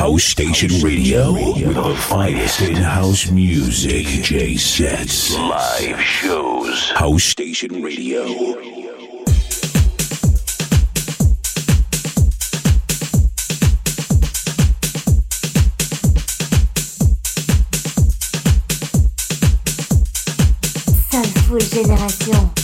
House Station Radio with the finest in house music. J sets, live shows. House Station Radio. Full Génération.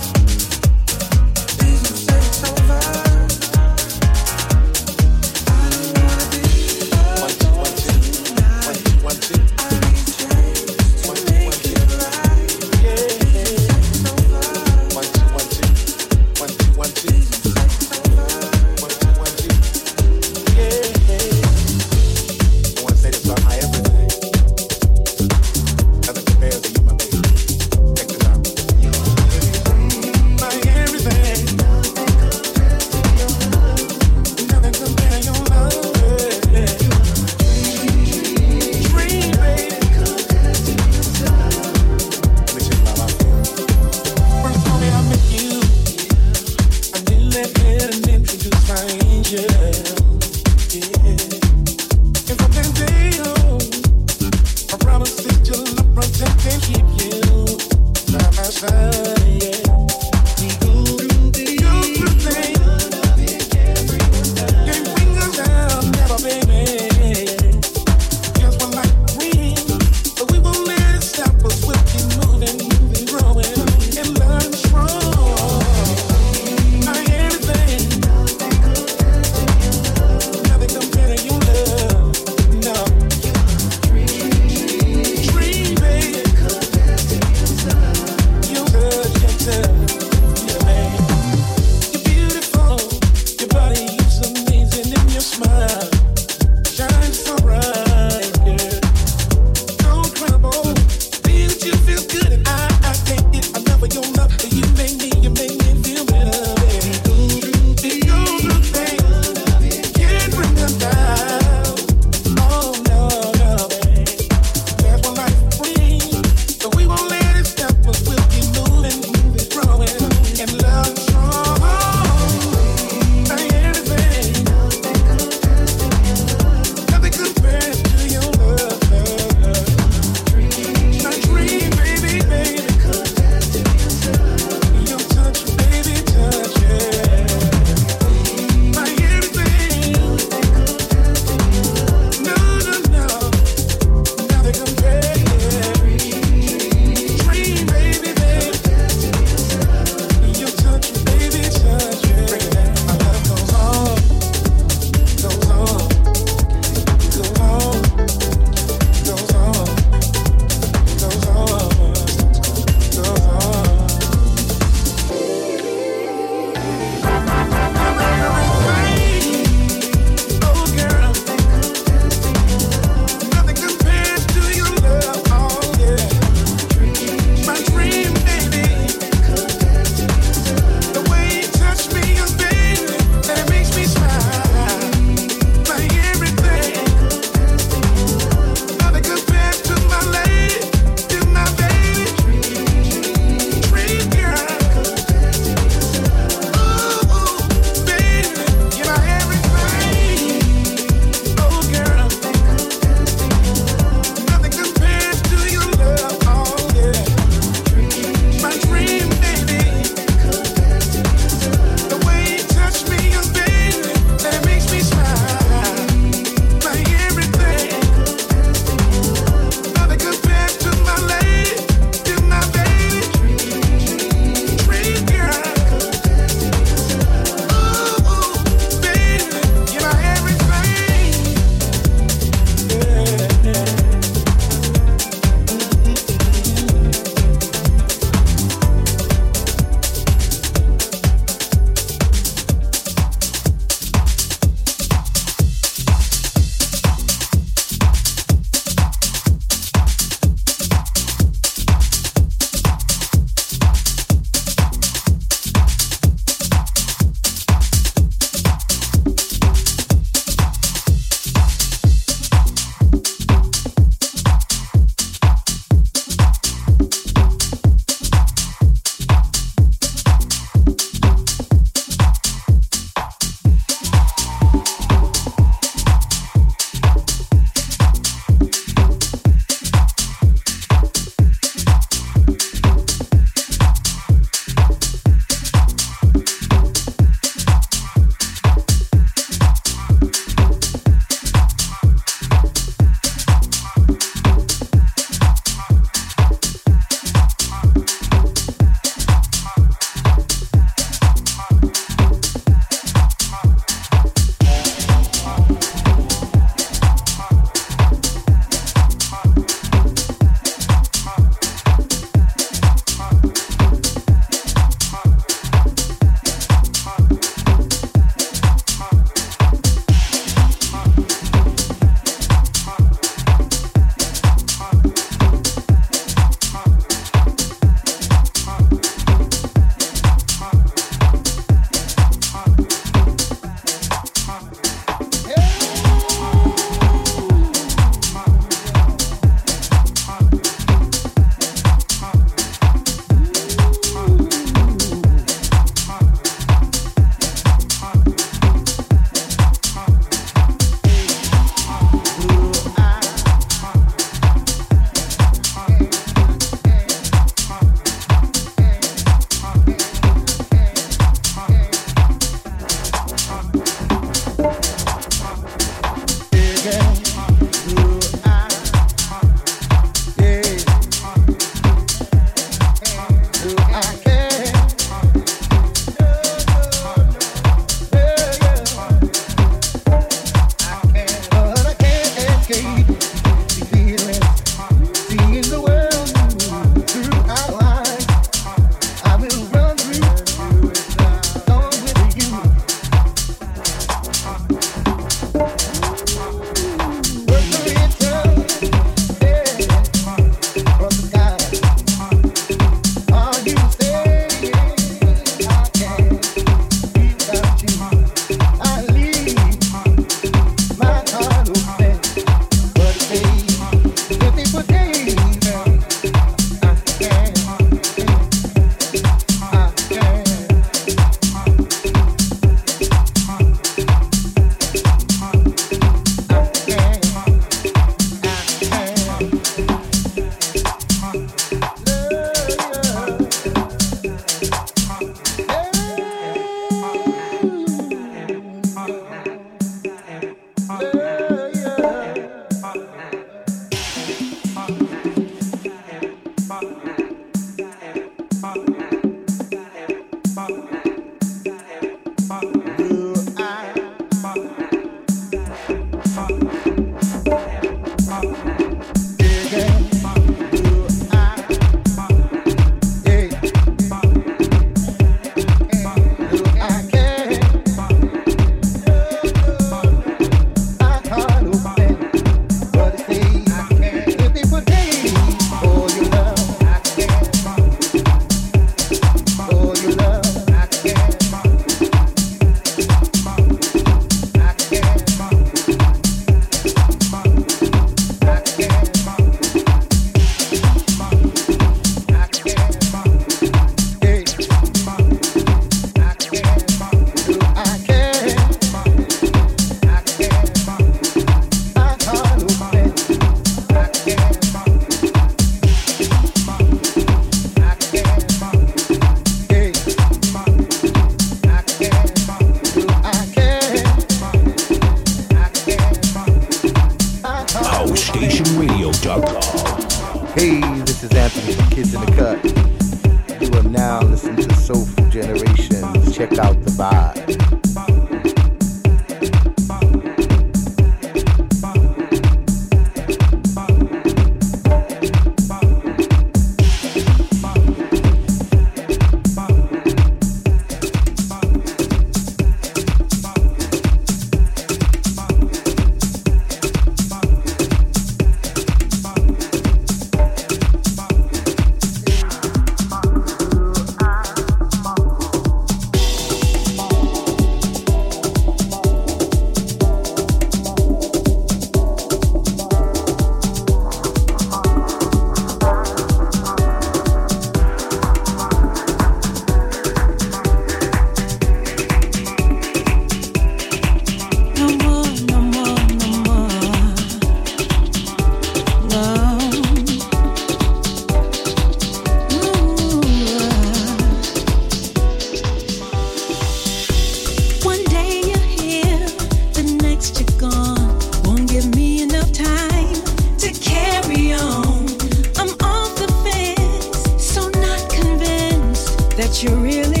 that you really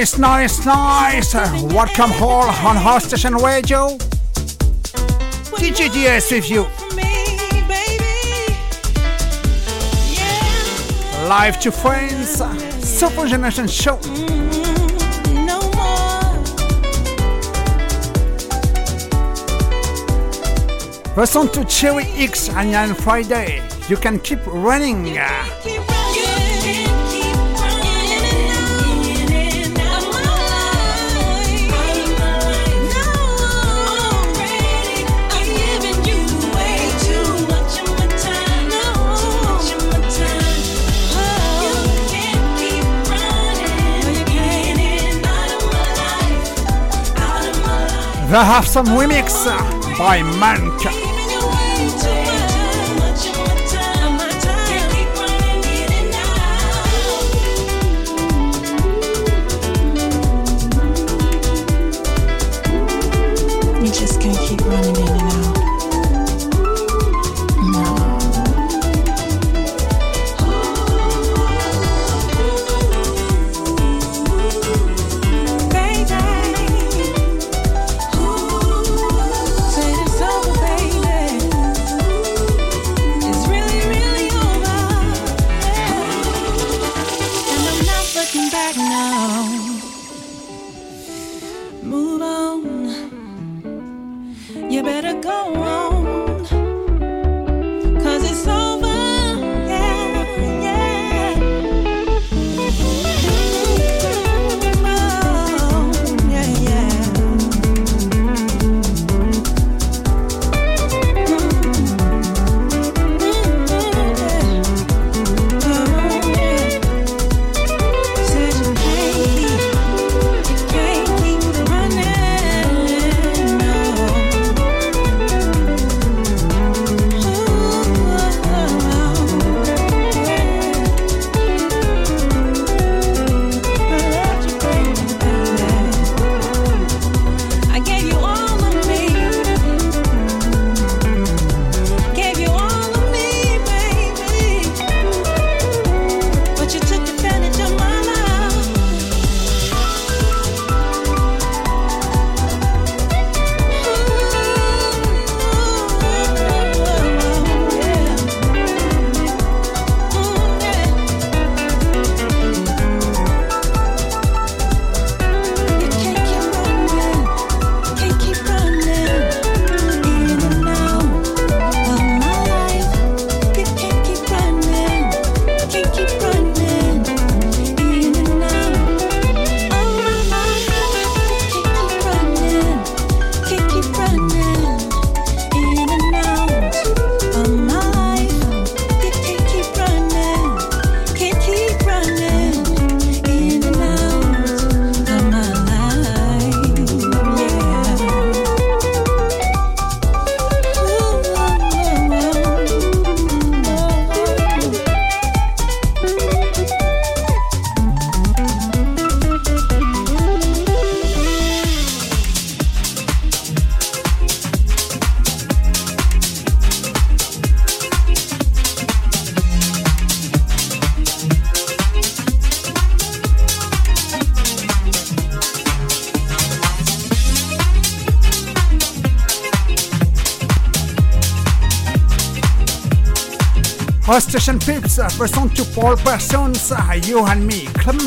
Nice, nice, nice. Welcome all on House Station Radio. DJ DS with you. Live to friends. Super Generation Show. Listen to Cherry X and Friday. You can keep running. They have some remix by Mank. Version to Paul Persons, you and me, Club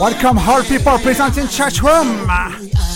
Welcome all people present in chat room.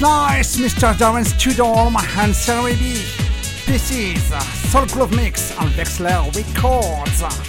Nice, Mr. Darren Studholme and Sarah B. This is uh, Soul Groove Mix on Vexler Records.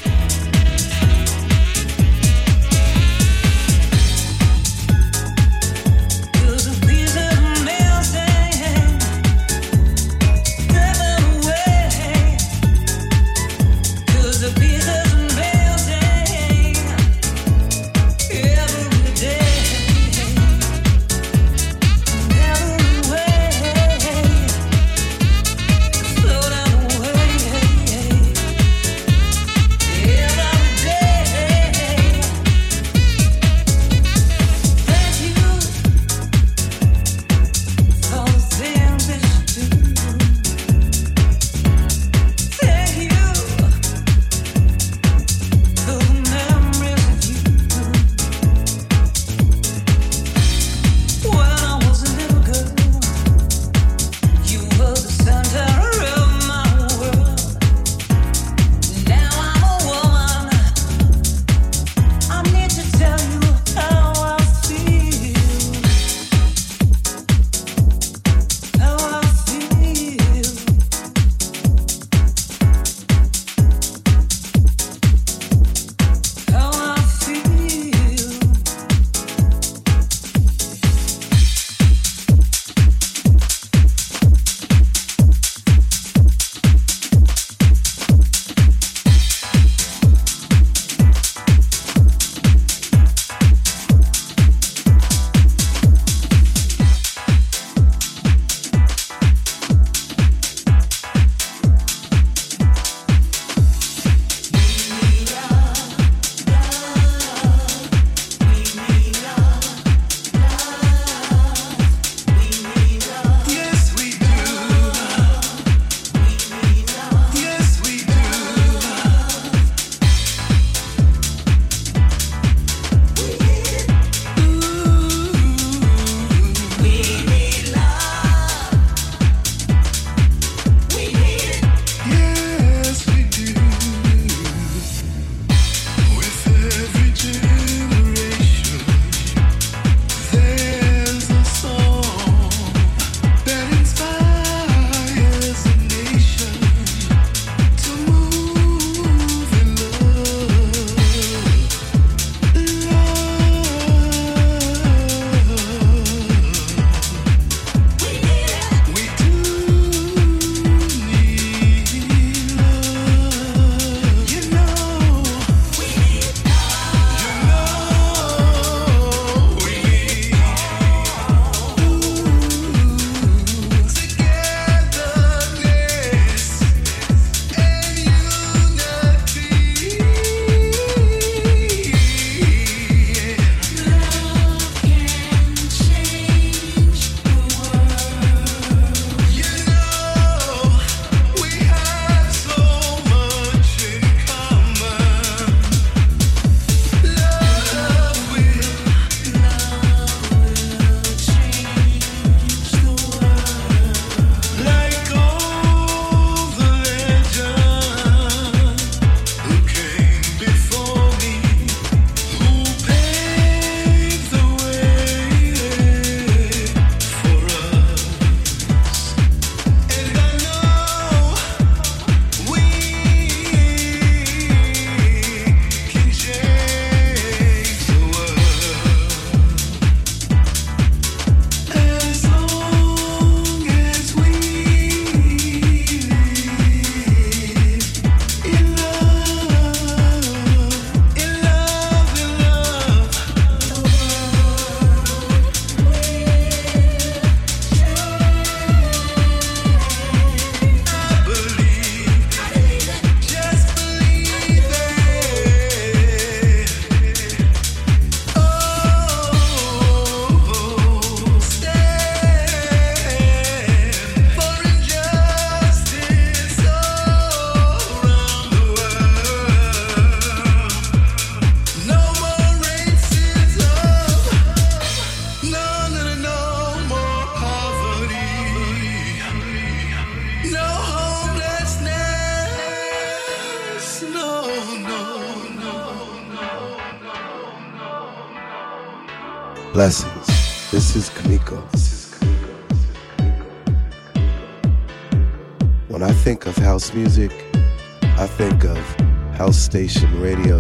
housestationradio.com.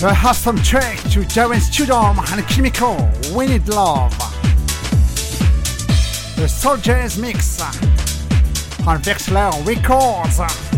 The awesome track to Darren Studholme and Kimiko, We Need Love. The Jazz Mix on Vexler Records.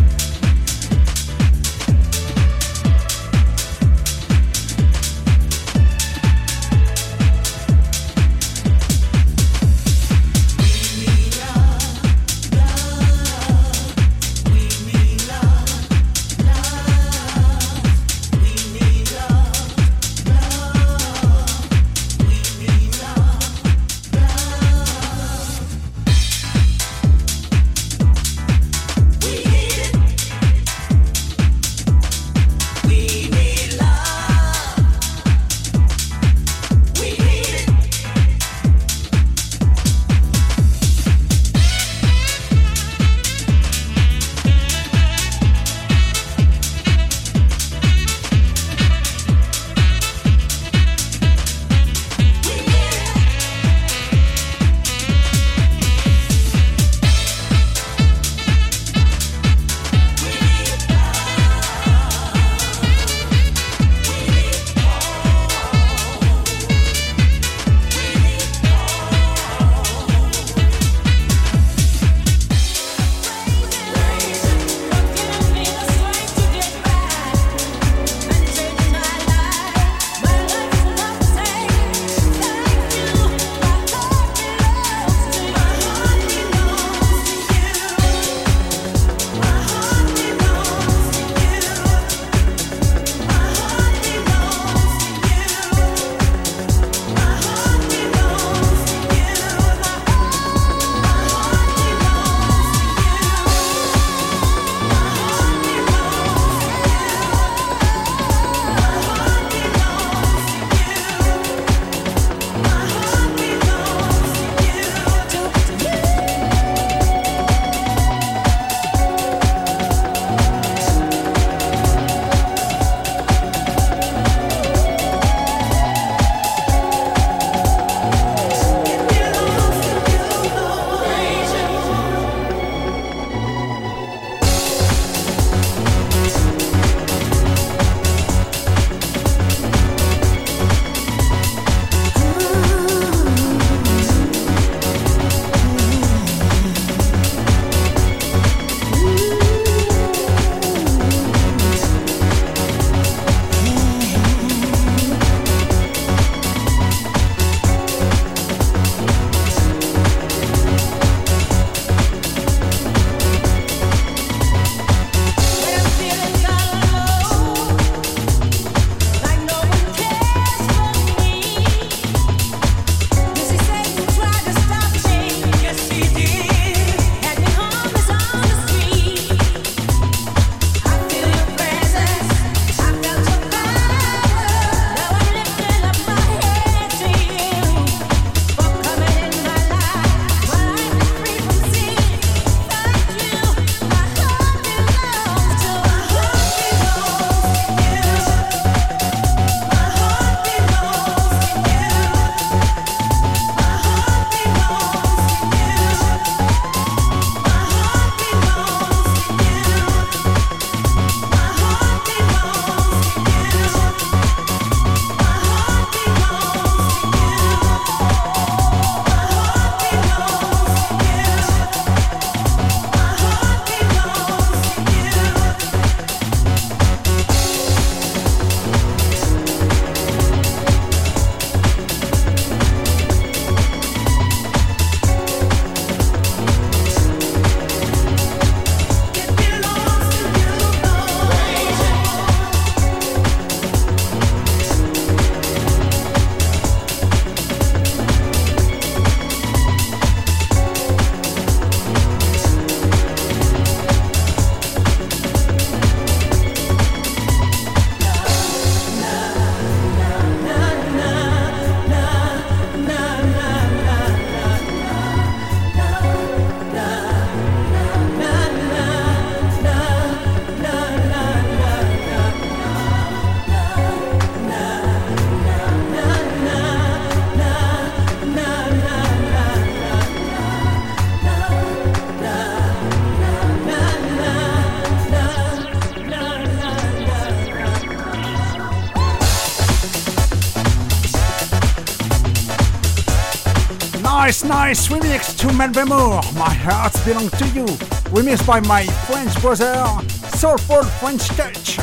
This nice remix to Melba Moore, My Heart Belongs to You, remixed by my French brother, Soulful French Touch.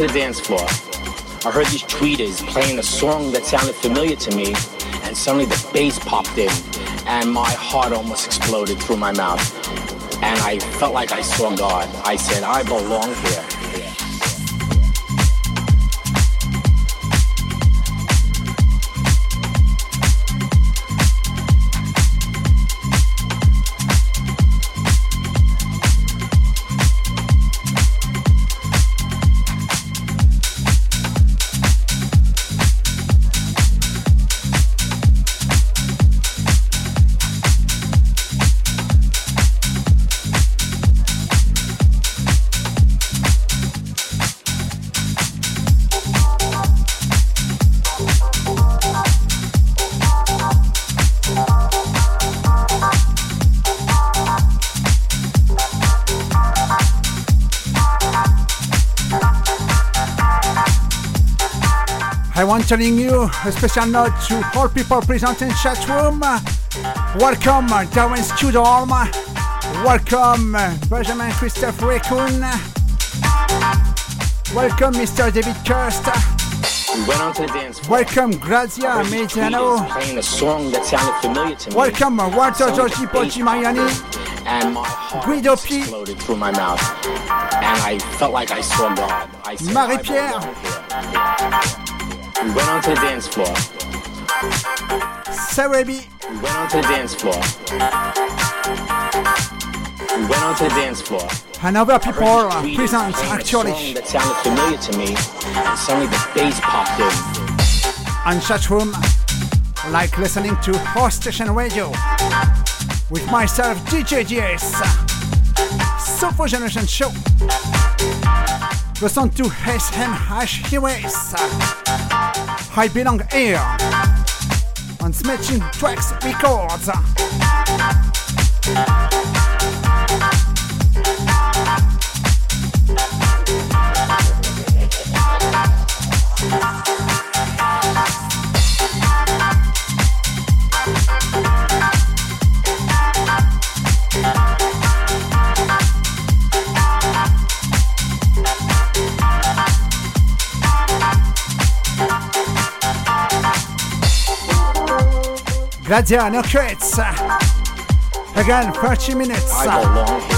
Onto the dance floor. I heard these tweeters playing a song that sounded familiar to me, and suddenly the bass popped in, and my heart almost exploded through my mouth. And I felt like I saw God. I said, I belong here. Telling you a special note to all people present in chat room. Welcome Darwin Studorm. Welcome Benjamin Christophe Raccoon. Welcome Mr. David Kirst. We went onto the dance floor. Welcome Grazia Mediano. Playing a song that sounded familiar to me. Welcome Walter Giorgi Poggi Mariani. And my heart Guido P. exploded through my mouth. And I felt like I saw God. Marie-Pierre. We went onto the dance floor. Sarabi. We went onto the dance floor. We went onto the dance floor. Another people present actually. That sounded familiar to me, and suddenly the bass popped in. And chat room, like listening to House Station Radio with myself, DJ GS. Soulful Generation Show. Listen to SM Hash Heroes. I belong here on Smashing Tracks Records. Gladiano Crits. Again, 30 minutes. I belong here.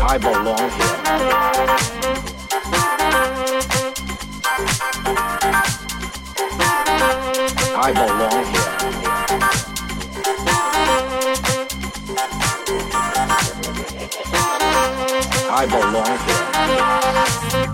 I belong here. I belong here. I belong here.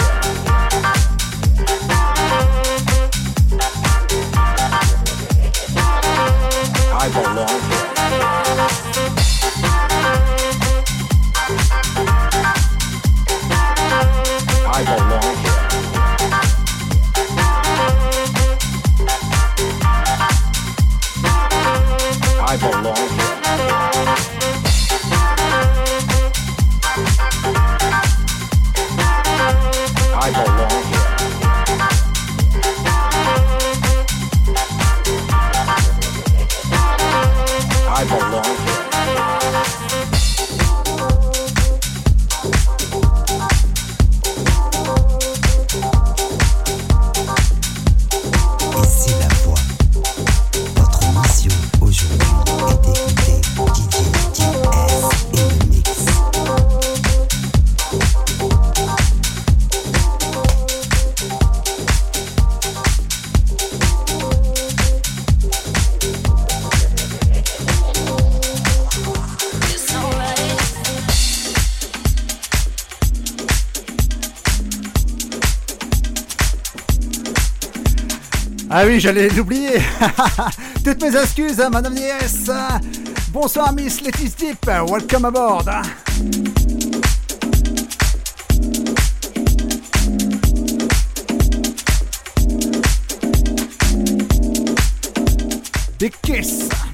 j'allais l'oublier. Toutes mes excuses, hein, Madame Nies. Bonsoir, Miss Letty's Deep. Welcome aboard. Big kiss.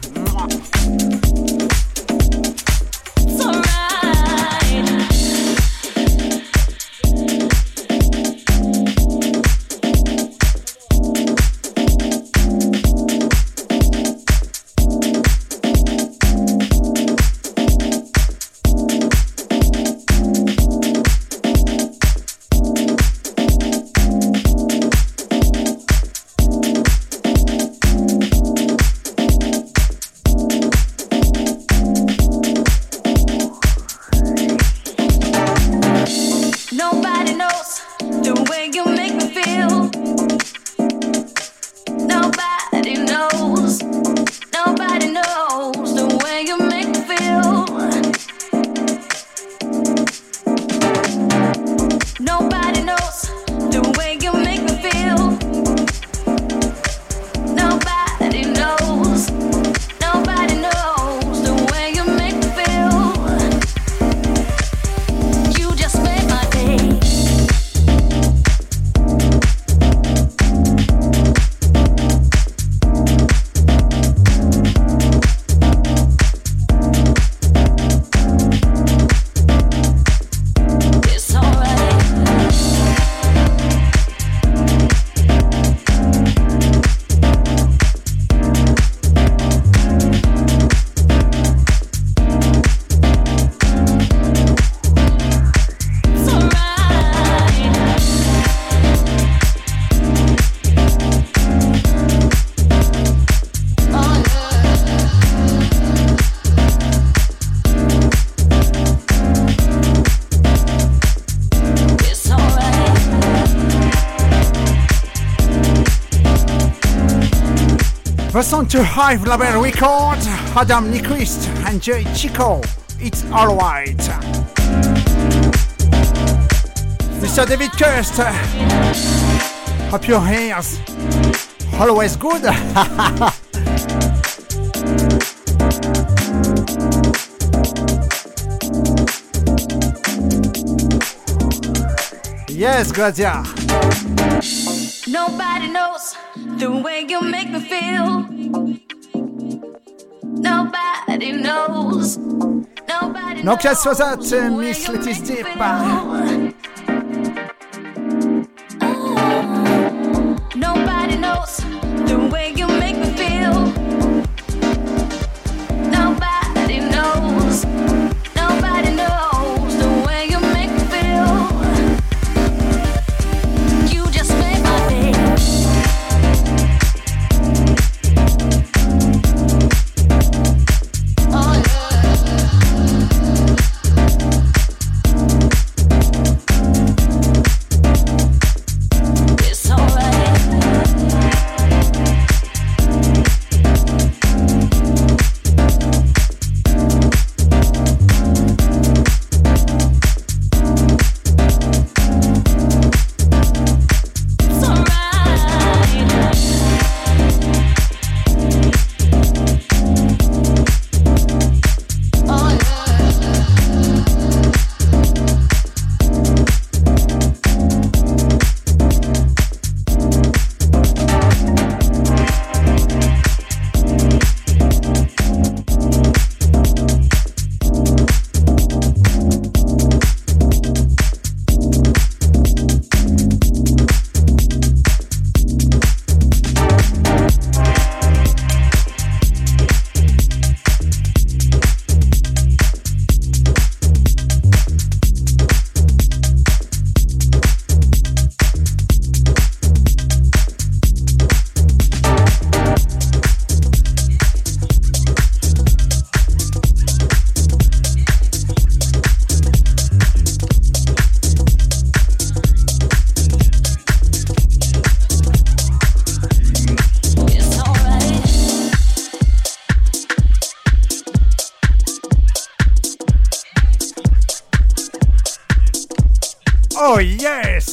Listen to Hive Label Record, Adam Nyquist and Jay Chico. It's alright. Mr. David Kirst, hope your ears always good. yes, Grazia. Nobody knows the way you make me feel. Nobody knows. Nokia Swazat, Miss Letty's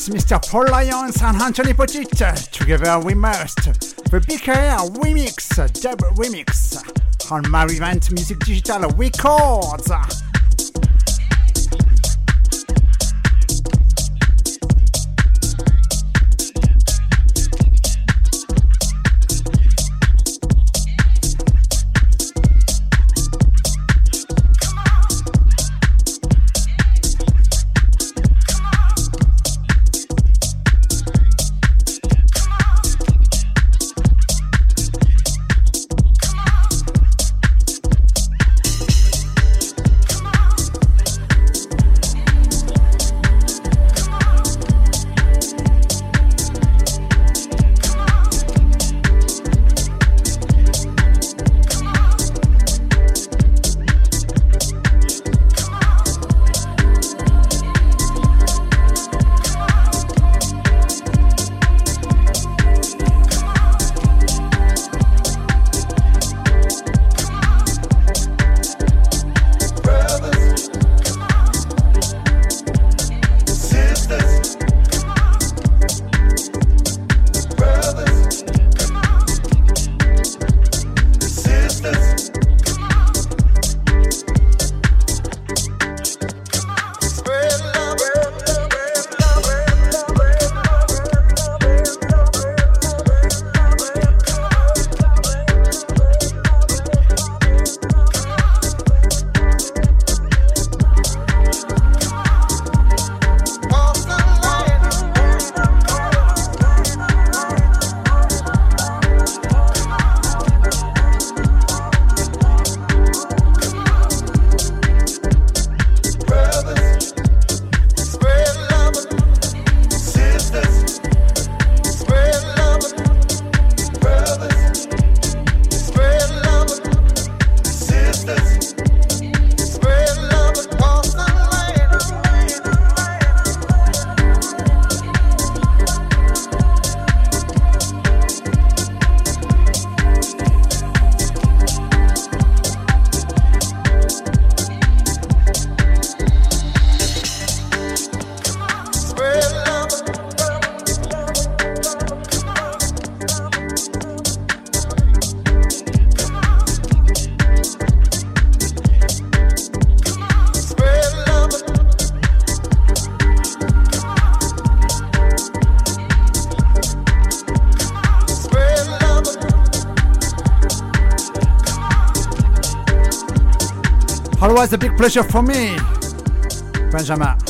Mr. Paul Lyons and Anthony Petit. Together we must. The BKR remix, dub remix on Marivant Music Digital Records. Always a big pleasure for me. Benjamin.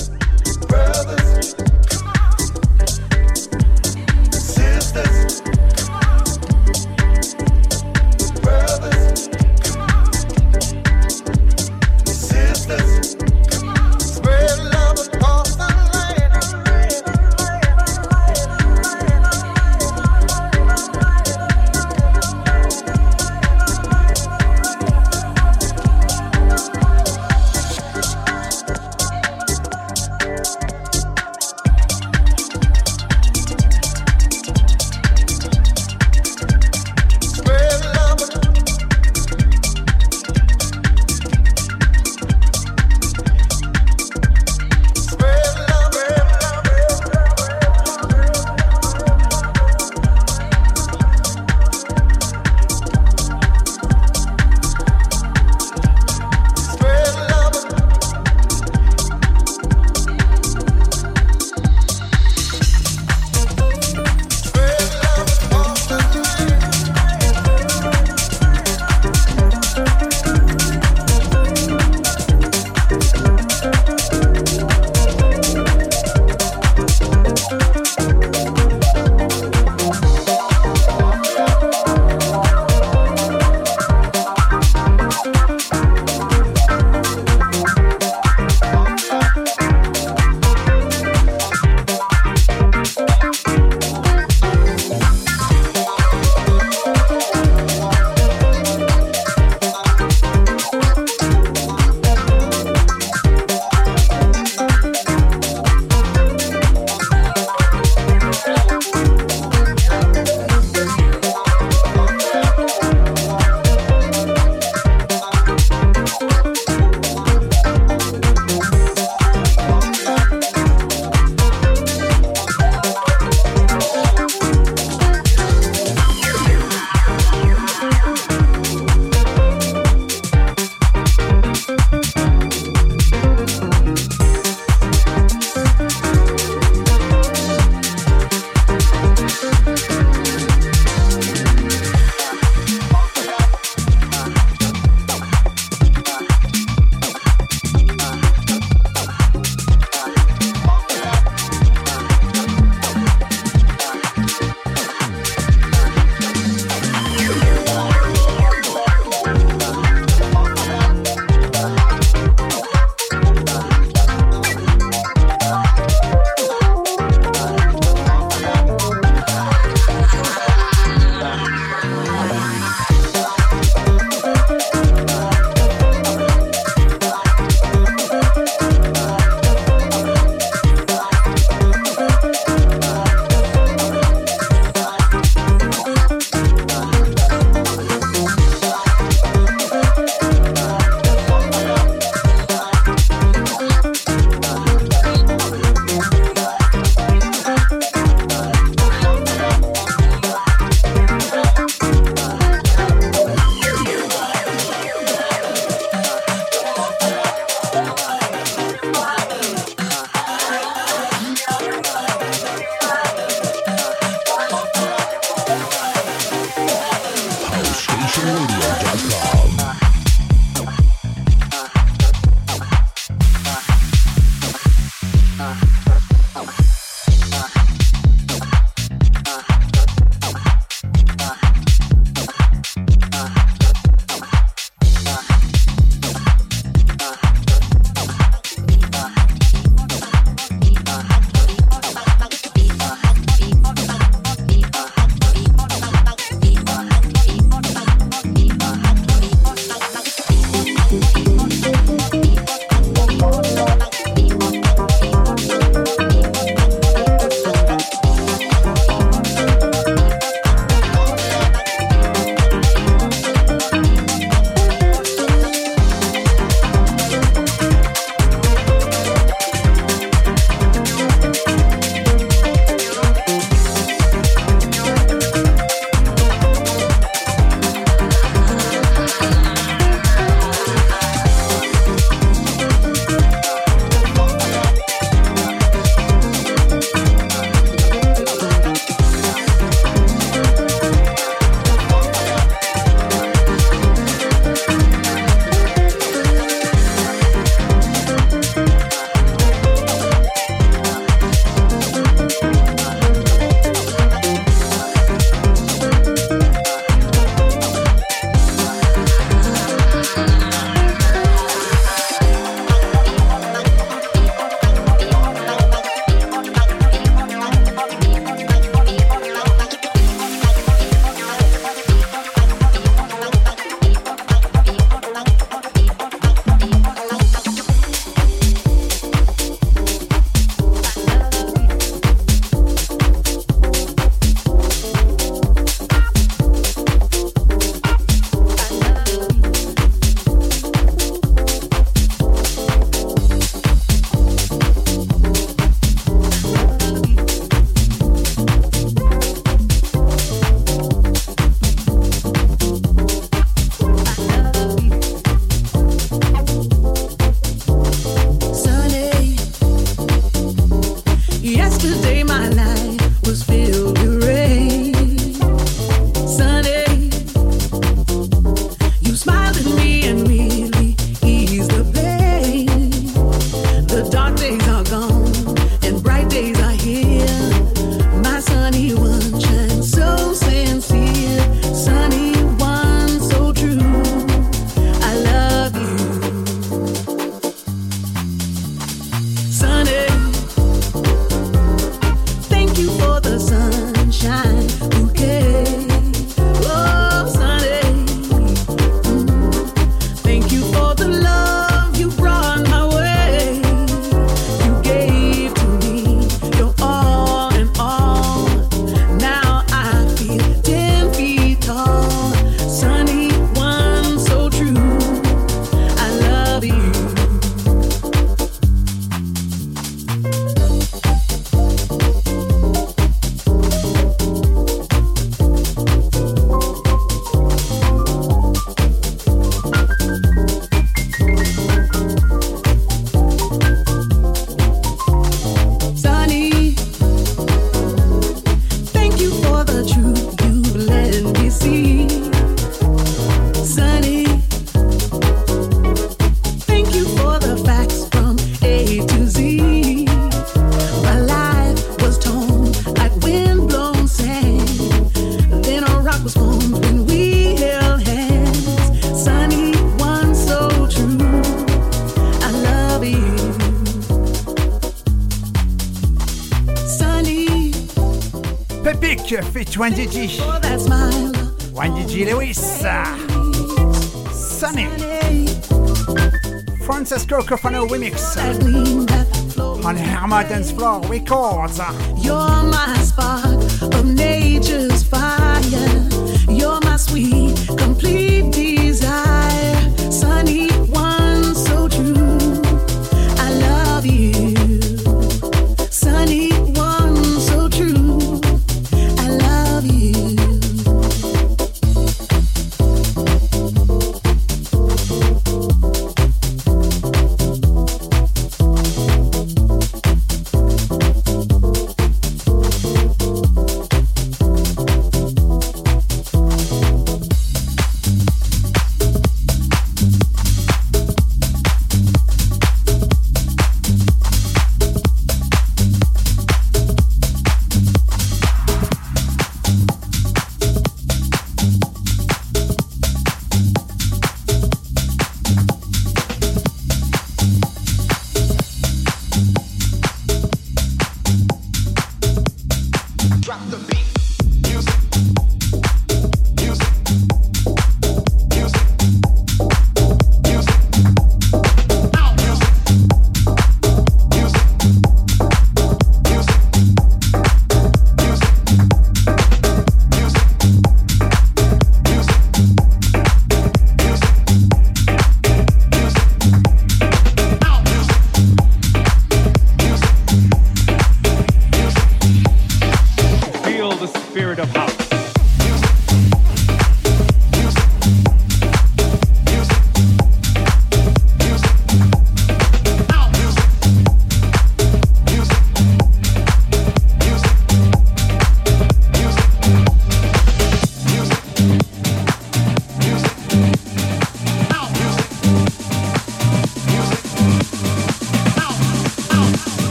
Dance Floor Records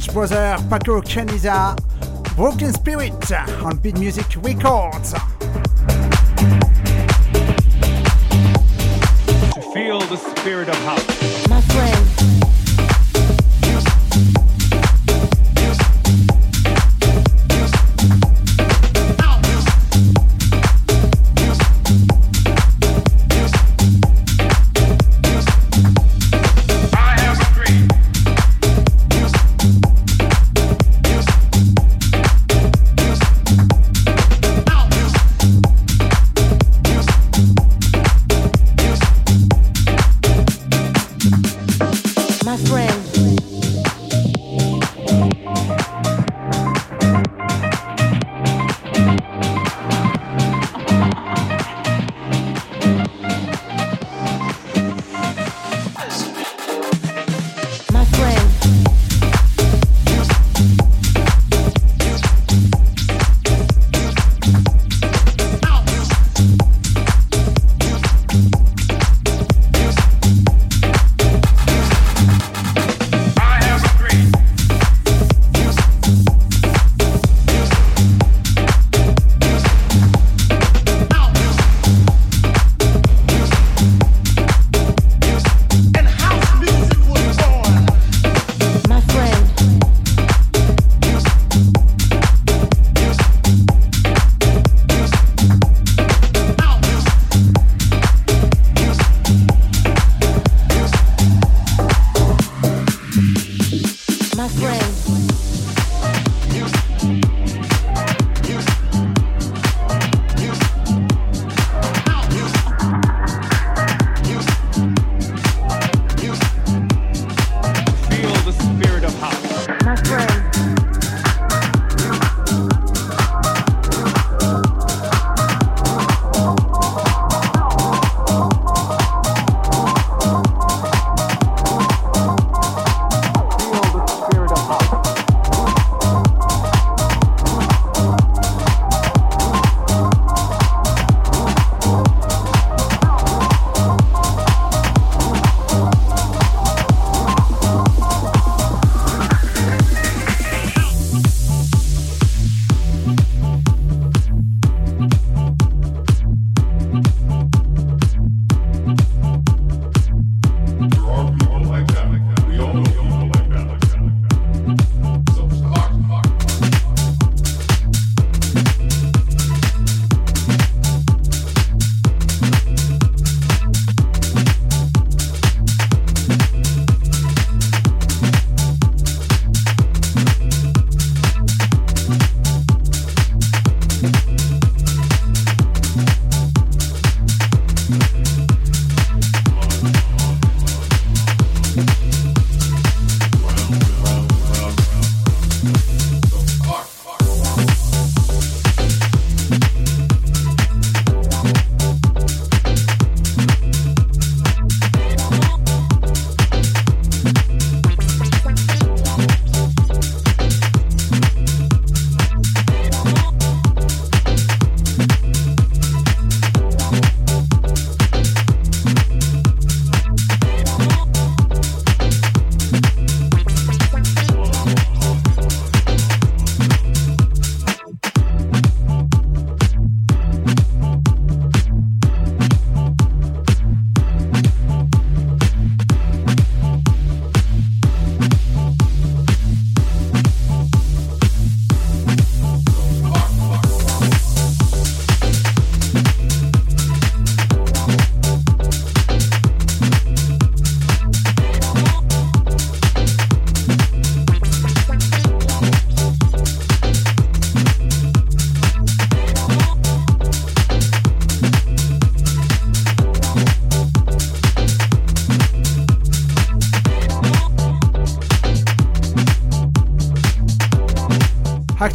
French brother Paco Caniza, Broken Spirit on Beat Music Records.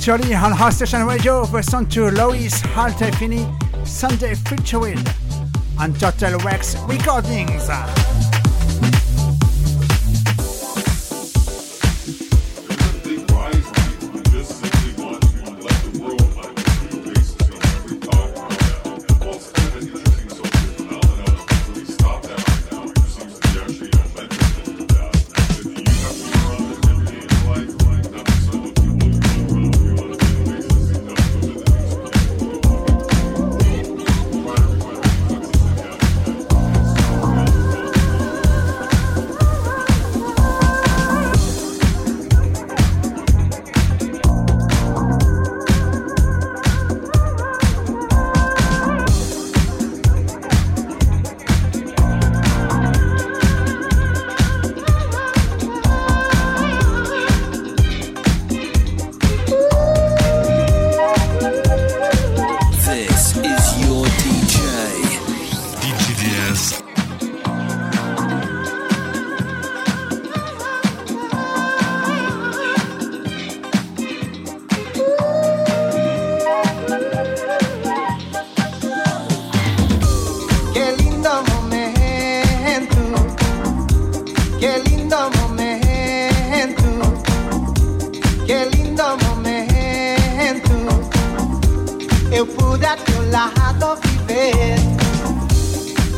Actually, on House Station Radio, the song to Lois Haltefini, Sunday featuring and Total Wax Recordings.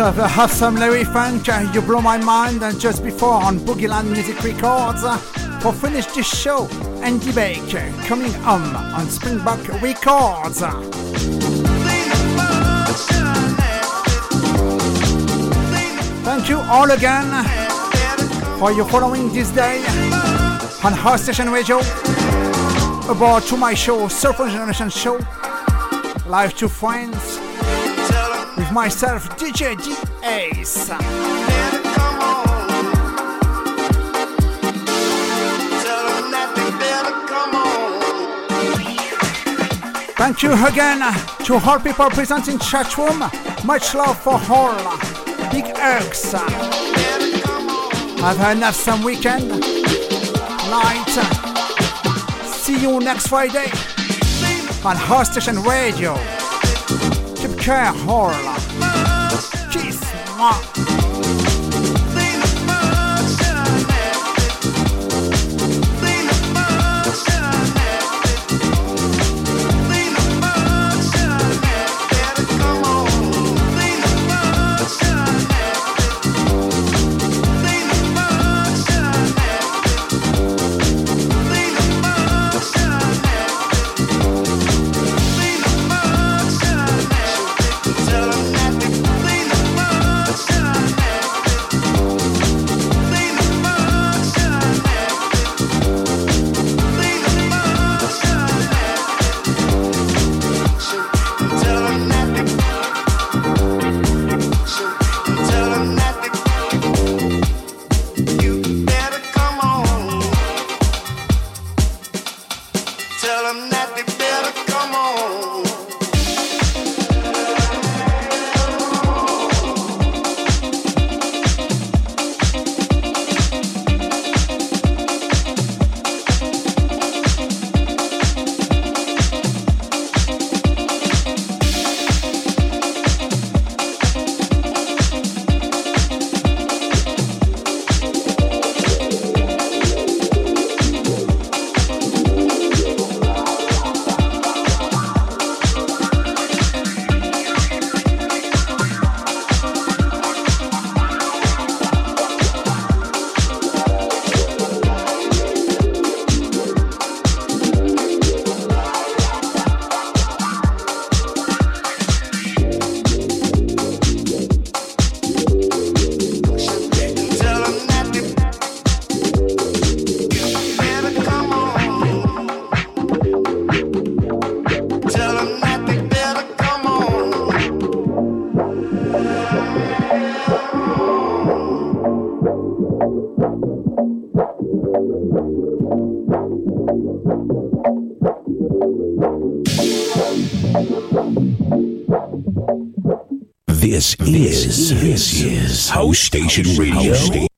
After the awesome Larry Funk, uh, You Blow My Mind, and just before on Boogieland Music Records, uh, for finish this show, Andy Bake uh, coming home on Springbok Records. Thank you all again for your following this day on House Station Radio. About to my show, Surfer Generation Show, live to friends myself, DJ D Ace. Thank you again to all people present in chat room. Much love for all. Big hugs. Have an awesome weekend. Night. See you next Friday on House Station Radio. Keep care, all. 啊 House Station Radio.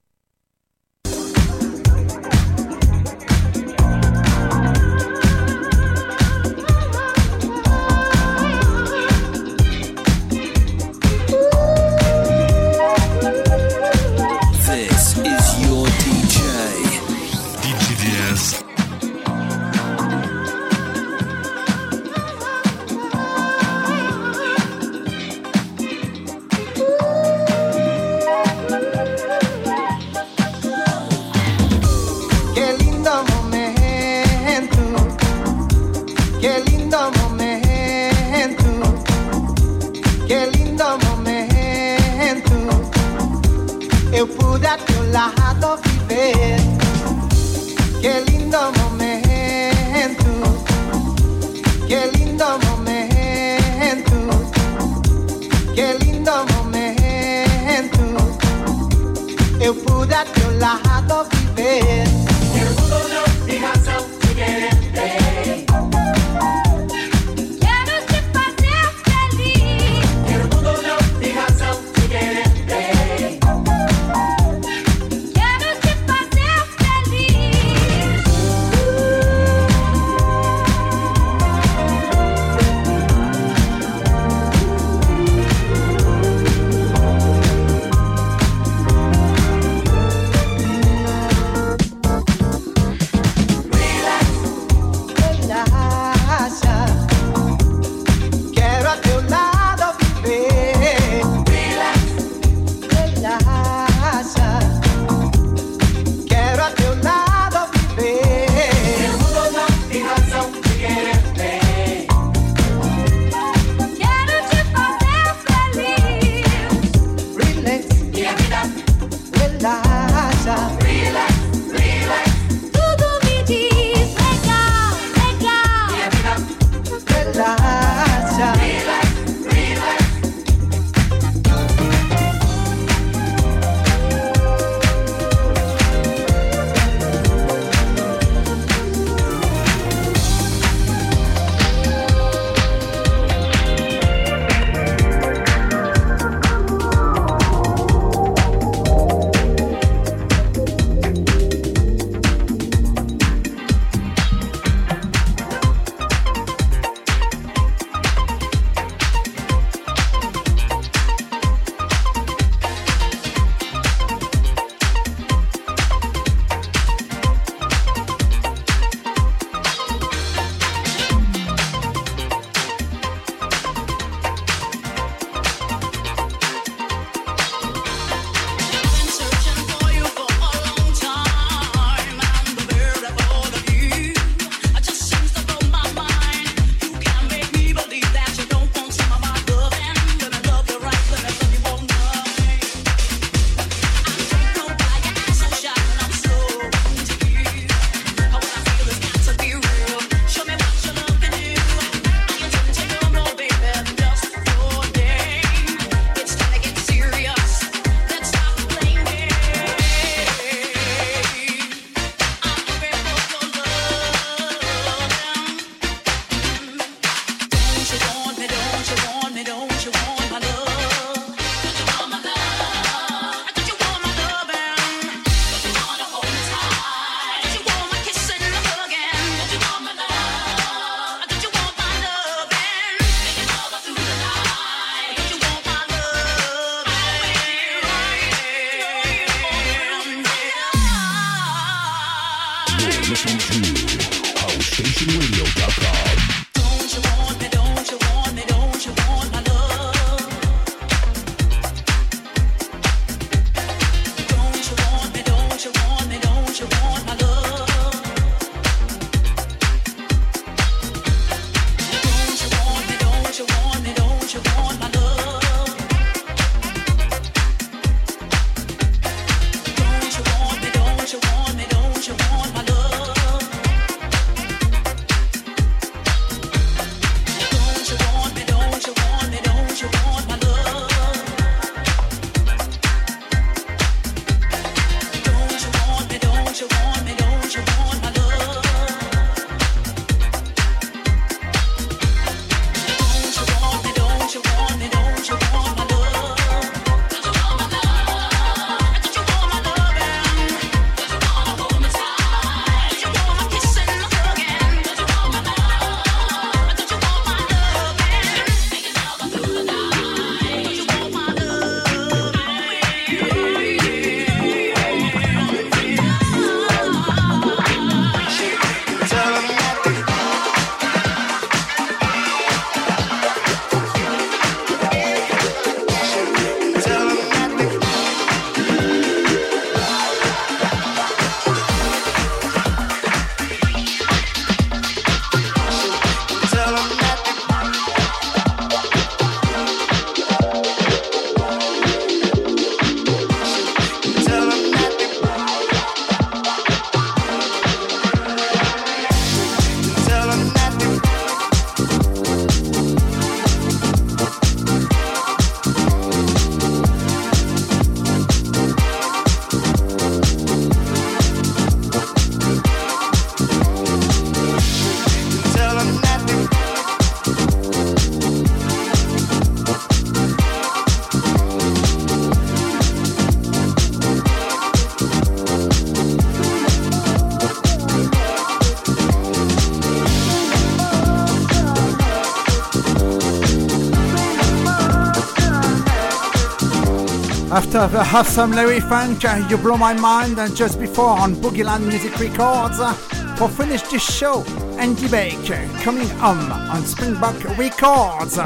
After the awesome Larry Funk, uh, You Blow My Mind, and just before on Boogieland Music Records, uh, for finish this show, Andy Baker coming home on Springbok Records.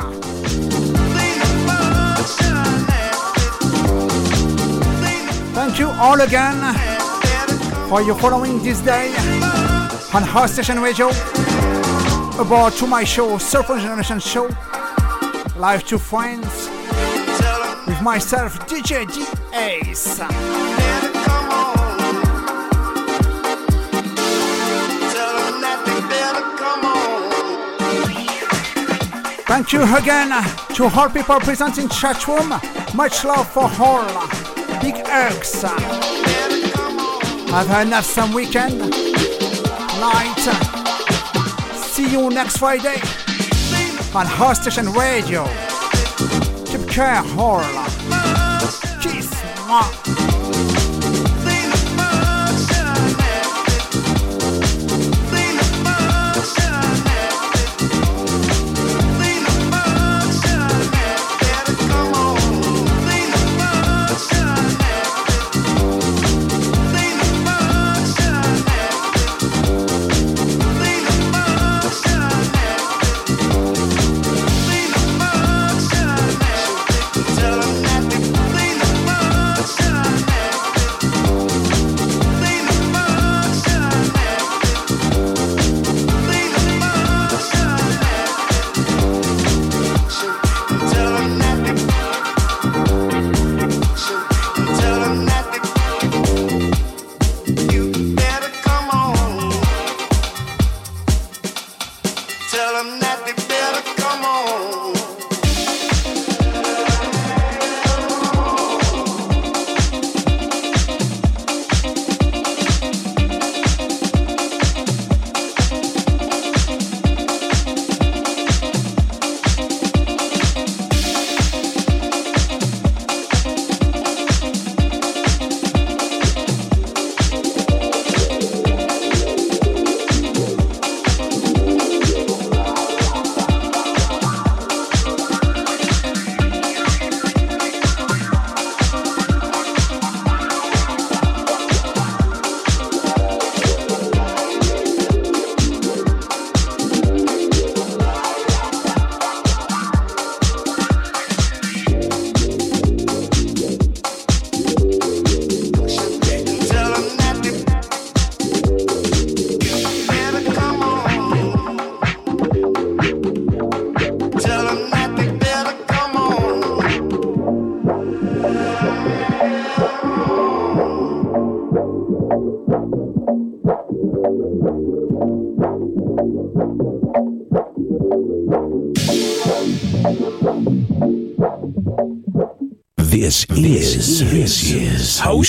Thank you all again for your following this day on House Station Radio about to my show, Surfer Generation Show, live to friends myself, DJ D Ace. Thank you again to all people present in chat room. Much love for all. Big hugs. Have an awesome weekend. Night. See you next Friday on House Station Radio. Keep care, all. 哈、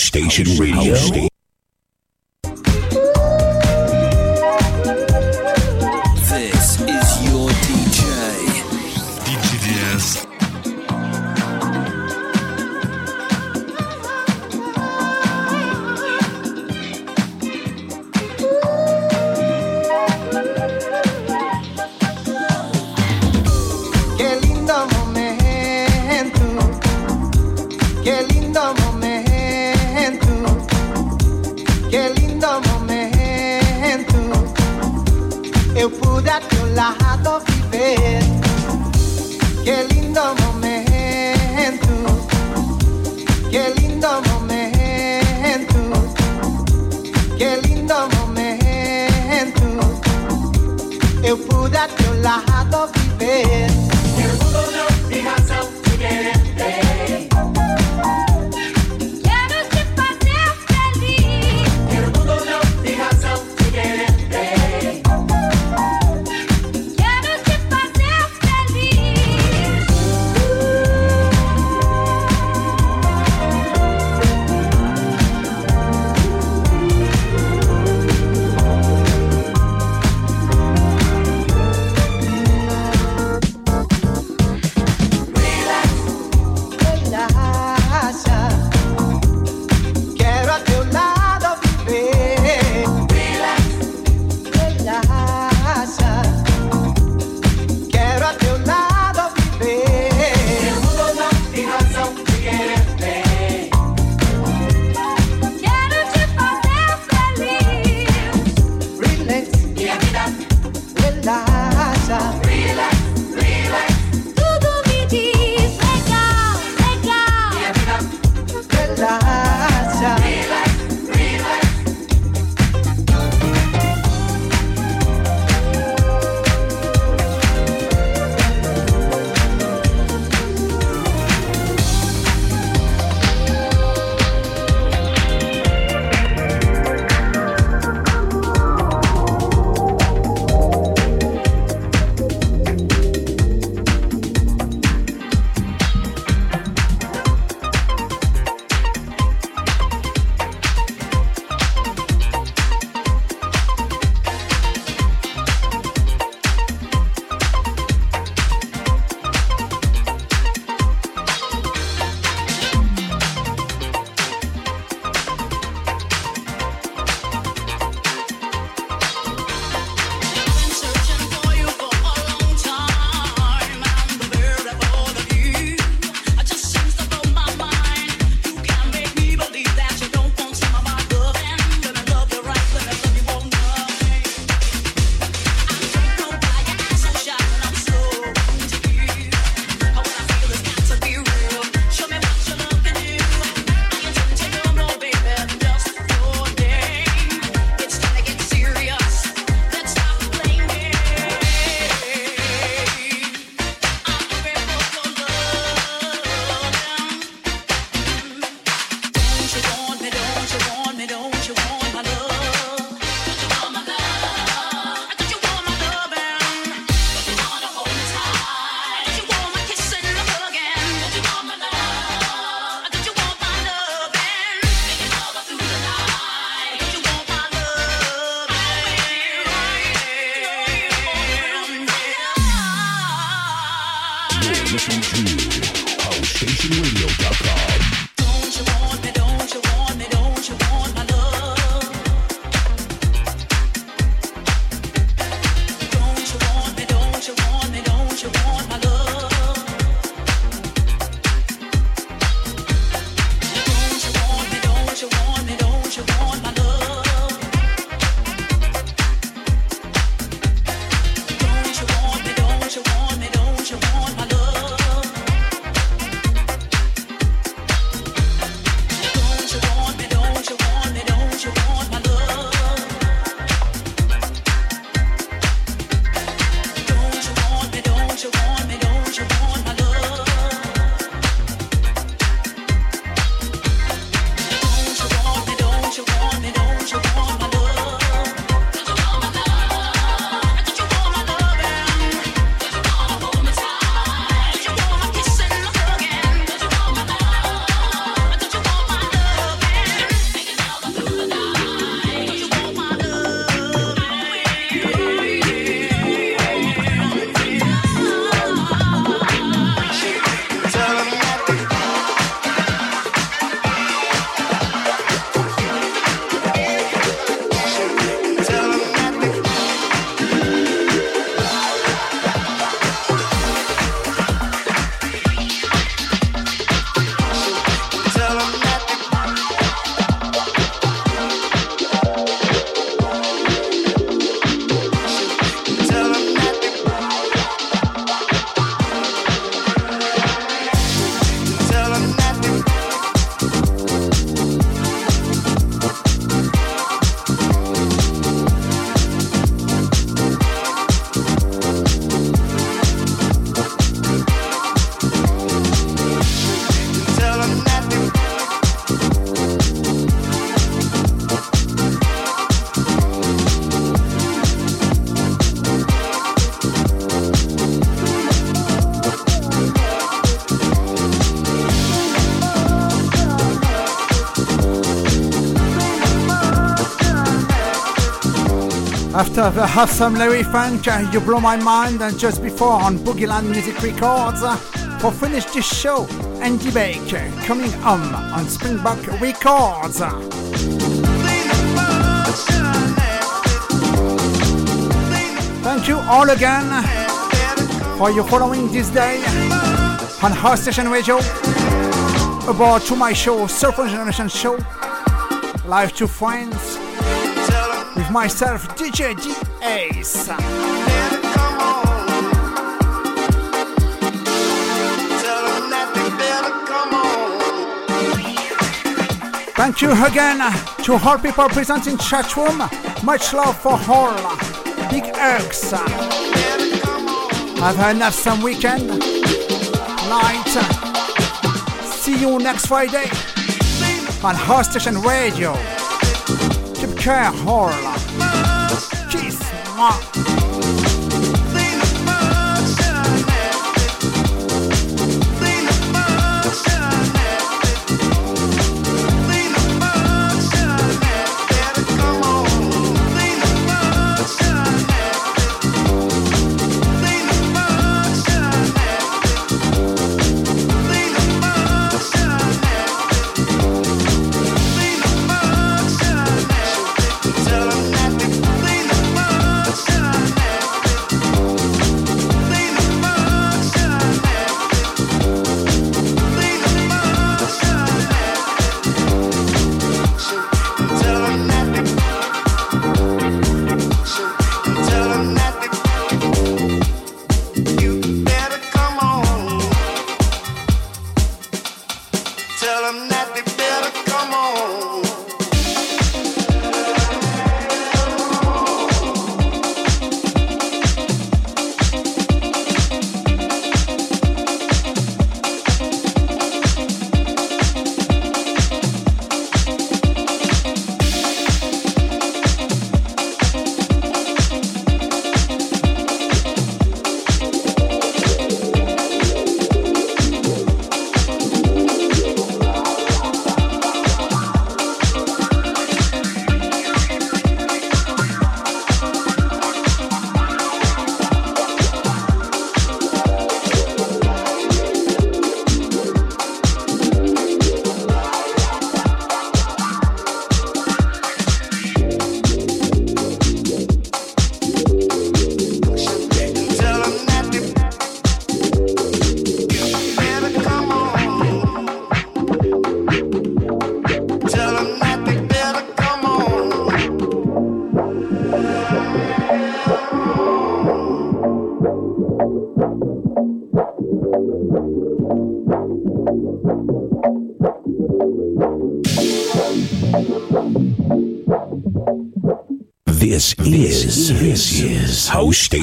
Station Radio. This After the Have Some Larry Funk, uh, You Blow My Mind, and just before on Boogieland Music Records, uh, for finish this show, Andy Bake uh, coming home on Springbok Records. Thank you all again for your following this day on House Station Radio. About to my show, Surfer Generation Show, live to friends with myself, DJ D Ace. Thank you again to all people present in chat room. Much love for all. Big hugs. Have an awesome weekend, night. See you next Friday on House Station Radio. Keep care, all. 吗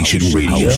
Station Radio.